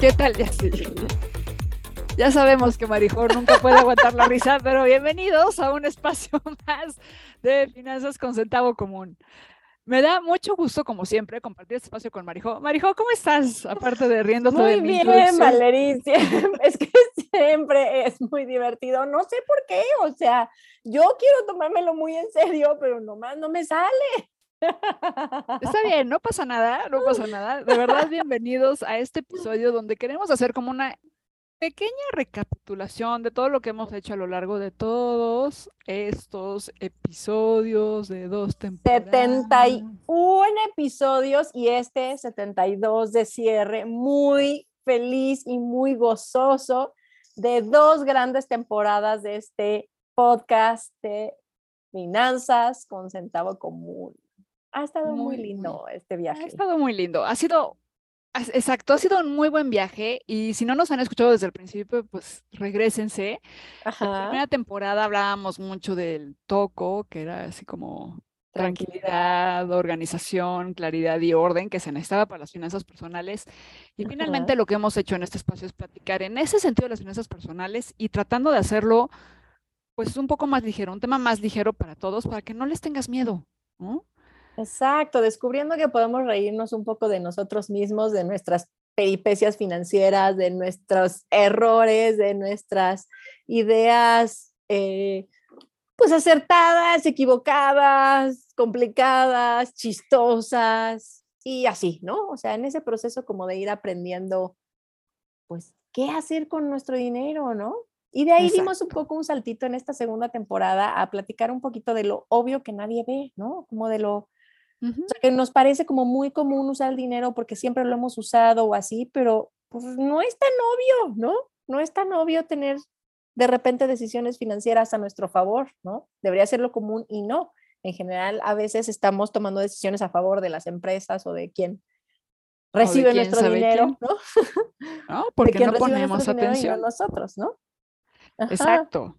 ¿Qué tal, ya Ya sabemos que Marijor nunca puede aguantar la risa, pero bienvenidos a un espacio más de Finanzas con Centavo Común. Me da mucho gusto, como siempre, compartir este espacio con Marijo. Marijo, ¿cómo estás? Aparte de riendo muy de mi bien, Valeria. Es que siempre es muy divertido. No sé por qué. O sea, yo quiero tomármelo muy en serio, pero nomás no me sale. Está bien, no pasa nada, no pasa nada. De verdad, bienvenidos a este episodio donde queremos hacer como una pequeña recapitulación de todo lo que hemos hecho a lo largo de todos estos episodios de dos temporadas. 71 episodios y este 72 de cierre, muy feliz y muy gozoso de dos grandes temporadas de este podcast de finanzas con centavo común. Ha estado muy, lindo este viaje. Ha estado muy lindo. Ha sido, exacto, ha sido un muy buen viaje. Y si no nos han escuchado desde el principio, pues regresense. La primera temporada hablábamos mucho del toco, que era así como tranquilidad, organización, claridad y orden que se necesitaba para las finanzas personales. Y finalmente lo que hemos hecho en este espacio es platicar en ese sentido de las finanzas personales y tratando de hacerlo pues un poco más ligero, un tema más ligero para todos, para que no les tengas miedo, ¿no? Exacto, descubriendo que podemos reírnos un poco de nosotros mismos, de nuestras peripecias financieras, de nuestros errores, de nuestras ideas, eh, pues acertadas, equivocadas, complicadas, chistosas y así, ¿no? O sea, en ese proceso como de ir aprendiendo, pues, qué hacer con nuestro dinero, ¿no? Y de ahí dimos un poco un saltito en esta segunda temporada a platicar un poquito de lo obvio que nadie ve, ¿no? Como de lo o sea, que nos parece como muy común usar el dinero porque siempre lo hemos usado o así, pero pues no es tan obvio, ¿no? No es tan obvio tener de repente decisiones financieras a nuestro favor, ¿no? Debería ser lo común y no. En general, a veces estamos tomando decisiones a favor de las empresas o de quien recibe nuestro dinero, ¿no? No, porque no ponemos atención. nosotros, ¿no? Exacto.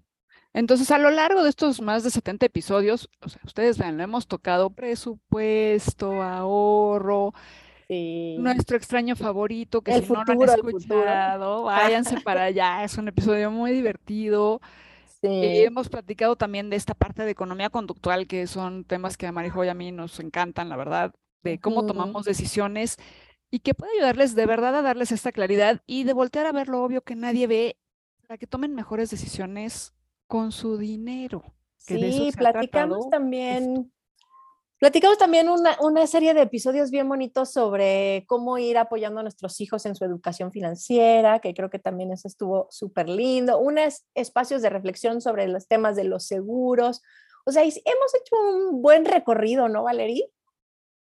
Entonces, a lo largo de estos más de 70 episodios, o sea, ustedes vean, lo hemos tocado presupuesto, ahorro, nuestro extraño favorito, que si no lo han escuchado, váyanse para allá, es un episodio muy divertido. Y hemos platicado también de esta parte de economía conductual, que son temas que a Marijo y a mí nos encantan, la verdad, de cómo tomamos decisiones y que puede ayudarles de verdad a darles esta claridad y de voltear a ver lo obvio que nadie ve para que tomen mejores decisiones con su dinero. sí, platicamos también, platicamos también una, una, serie de episodios bien bonitos sobre cómo ir apoyando a nuestros hijos en su educación financiera, que creo que también eso estuvo súper lindo, unos espacios de reflexión sobre los temas de los seguros. O sea, hemos hecho un buen recorrido, ¿no, Valerie?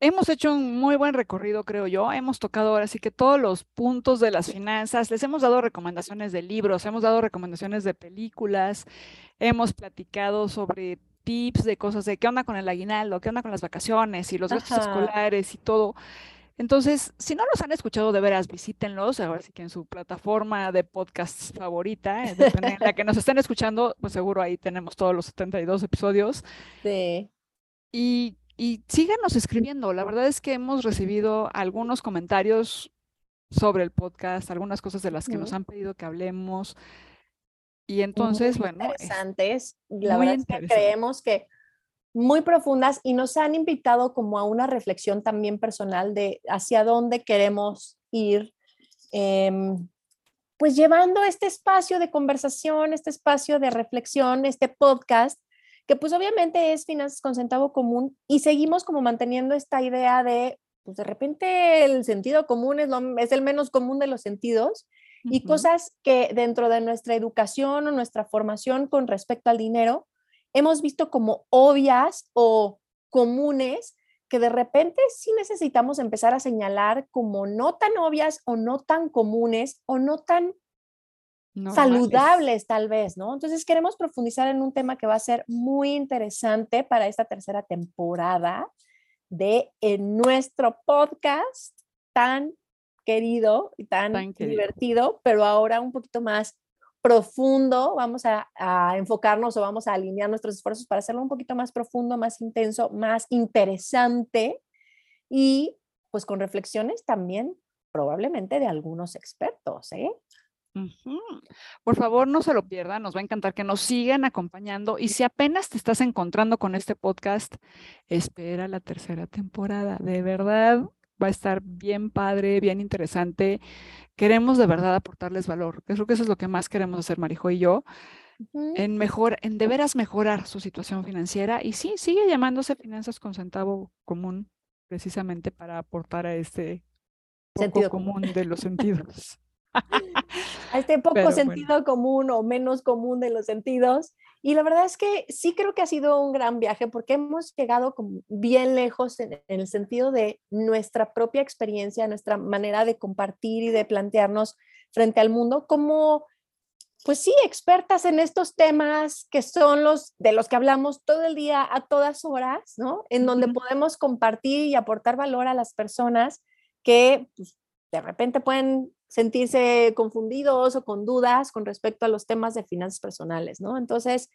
Hemos hecho un muy buen recorrido, creo yo. Hemos tocado ahora sí que todos los puntos de las finanzas. Les hemos dado recomendaciones de libros, hemos dado recomendaciones de películas, hemos platicado sobre tips de cosas de qué onda con el aguinaldo, qué onda con las vacaciones y los gastos escolares y todo. Entonces, si no los han escuchado de veras, visítenlos, ahora sí que en su plataforma de podcast favorita, en la que nos estén escuchando, pues seguro ahí tenemos todos los 72 episodios. Sí. Y y síganos escribiendo. La verdad es que hemos recibido algunos comentarios sobre el podcast, algunas cosas de las que nos han pedido que hablemos. Y entonces, bueno. Interesantes. La verdad es que creemos que muy profundas y nos han invitado como a una reflexión también personal de hacia dónde queremos ir. Em, pues llevando este espacio de conversación, este espacio de reflexión, este podcast que pues obviamente es finanzas con centavo común y seguimos como manteniendo esta idea de, pues de repente el sentido común es, lo, es el menos común de los sentidos y cosas que dentro de nuestra educación o nuestra formación con respecto al dinero hemos visto como obvias o comunes, que de repente sí necesitamos empezar a señalar como no tan obvias o no tan comunes o no tan saludables tal vez, ¿no? Entonces queremos profundizar en un tema que va a ser muy interesante para esta tercera temporada de nuestro podcast tan querido y tan, divertido, pero ahora un poquito más profundo, vamos a, enfocarnos o vamos a alinear nuestros esfuerzos para hacerlo un poquito más profundo, más intenso, más interesante y pues con reflexiones también probablemente de algunos expertos, ¿eh? Por favor, no se lo pierdan, nos va a encantar que nos sigan acompañando y si apenas te estás encontrando con este podcast, espera la tercera temporada, de verdad va a estar bien padre, bien interesante. Queremos de verdad aportarles valor. Creo que eso es lo que más queremos hacer Marijo y yo. En mejor, en de veras mejorar su situación financiera. Y sí, sigue llamándose finanzas con centavo común, precisamente para aportar a este sentido común de los sentidos. a este poco sentido común o menos común de los sentidos. Y la verdad es que sí creo que ha sido un gran viaje porque hemos llegado bien lejos en, el sentido de nuestra propia experiencia, nuestra manera de compartir y de plantearnos frente al mundo como, pues sí, expertas en estos temas que son los de los que hablamos todo el día, a todas horas, ¿no? En donde podemos compartir y aportar valor a las personas que pues, de repente pueden sentirse confundidos o con dudas con respecto a los temas de finanzas personales, ¿no? Entonces,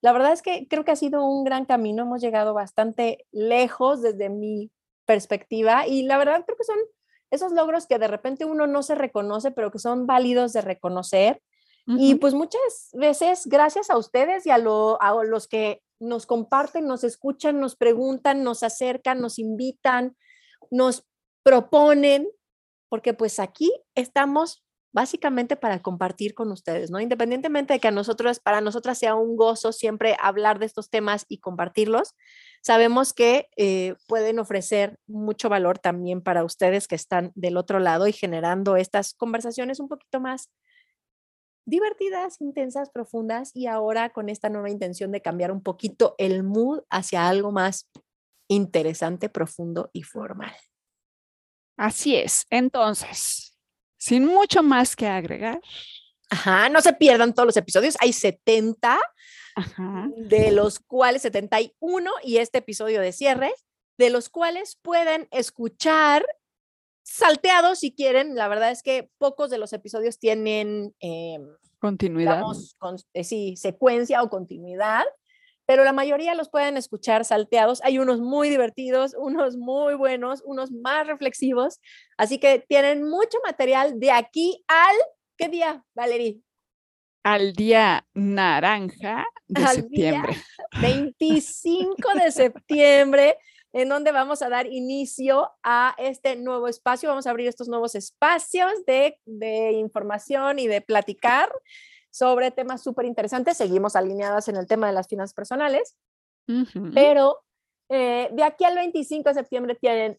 la verdad es que creo que ha sido un gran camino, hemos llegado bastante lejos desde mi perspectiva y la verdad creo que son esos logros que de repente uno no se reconoce, pero que son válidos de reconocer. Y pues muchas veces, gracias a ustedes y a, a los que nos comparten, nos escuchan, nos preguntan, nos acercan, nos invitan, nos proponen, porque pues aquí estamos básicamente para compartir con ustedes, ¿no? Independientemente de que a nosotros, para nosotras sea un gozo siempre hablar de estos temas y compartirlos, sabemos que eh, pueden ofrecer mucho valor también para ustedes que están del otro lado y generando estas conversaciones un poquito más divertidas, intensas, profundas y ahora con esta nueva intención de cambiar un poquito el mood hacia algo más interesante, profundo y formal. Así es. Entonces, sin mucho más que agregar. Ajá, no se pierdan todos los episodios. Hay 70, de los cuales 71 y este episodio de cierre, de los cuales pueden escuchar salteados si quieren. La verdad es que pocos de los episodios tienen em, continuidad. Eh, sí, secuencia o continuidad pero la mayoría los pueden escuchar salteados. Hay unos muy divertidos, unos muy buenos, unos más reflexivos. Así que tienen mucho material de aquí al, ¿qué día, Valerie? Al día naranja de septiembre. 25 de septiembre, en donde vamos a dar inicio a este nuevo espacio. Vamos a abrir estos nuevos espacios de, de información y de platicar sobre temas súper interesantes. Seguimos alineadas en el tema de las finanzas personales, pero eh, de aquí al 25 de septiembre tienen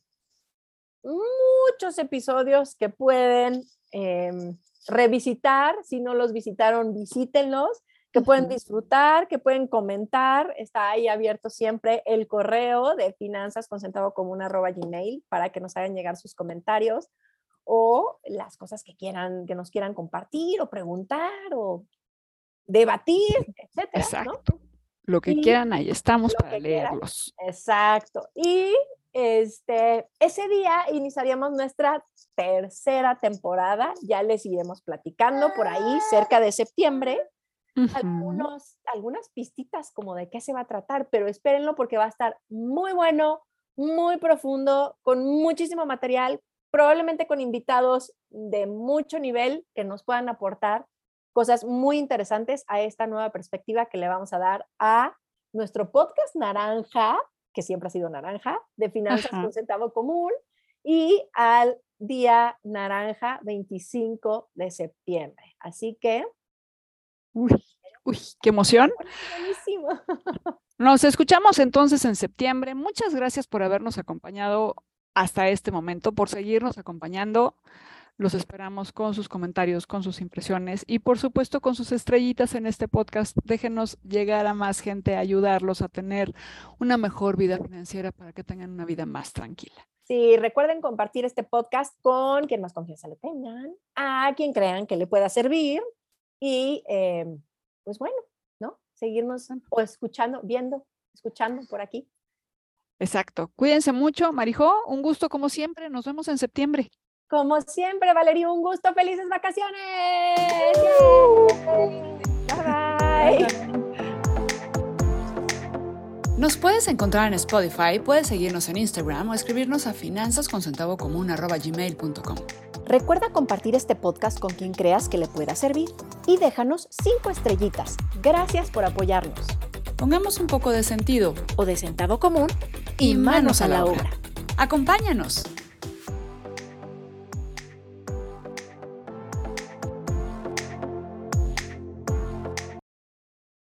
muchos episodios que pueden em, revisitar. Si no los visitaron, visítenlos que pueden disfrutar, que pueden comentar. Está ahí abierto siempre el correo de finanzas con centavo común arroba gmail para que nos hagan llegar sus comentarios o las cosas que quieran, que nos quieran compartir o preguntar o debatir, etcétera. Exacto. Lo que quieran, ahí estamos para leerlos. Exacto. Y este, ese día iniciaríamos nuestra tercera temporada. Ya les iremos platicando por ahí cerca de septiembre. Algunos, algunas pistitas como de qué se va a tratar, pero espérenlo porque va a estar muy bueno, muy profundo, con muchísimo material, probablemente con invitados de mucho nivel que nos puedan aportar cosas muy interesantes a esta nueva perspectiva que le vamos a dar a nuestro podcast naranja, que siempre ha sido naranja, de finanzas con centavo común, y al día naranja 25 de septiembre. Así que... Uy, qué emoción. Nos escuchamos entonces en septiembre. Muchas gracias por habernos acompañado hasta este momento, por seguirnos acompañando. Los esperamos con sus comentarios, con sus impresiones y por supuesto con sus estrellitas en este podcast. Déjenos llegar a más gente, ayudarlos a tener una mejor vida financiera para que tengan una vida más tranquila. Sí, recuerden compartir este podcast con quien más confianza le tengan, a quien crean que le pueda servir y eh, pues bueno, ¿no? Seguirnos o escuchando, viendo, escuchando por aquí. Exacto. Cuídense mucho, Marijo. Un gusto como siempre. Nos vemos en septiembre. Como siempre, Valeria, un gusto. Felices vacaciones. Bye bye. Nos puedes encontrar en Spotify, puedes seguirnos en Instagram o escribirnos a finanzasconcentavocomún.com. Recuerda compartir este podcast con quien creas que le pueda servir y déjanos cinco estrellitas. Gracias por apoyarnos. Pongamos un poco de sentido o de centavo común y manos a la obra. Acompáñanos.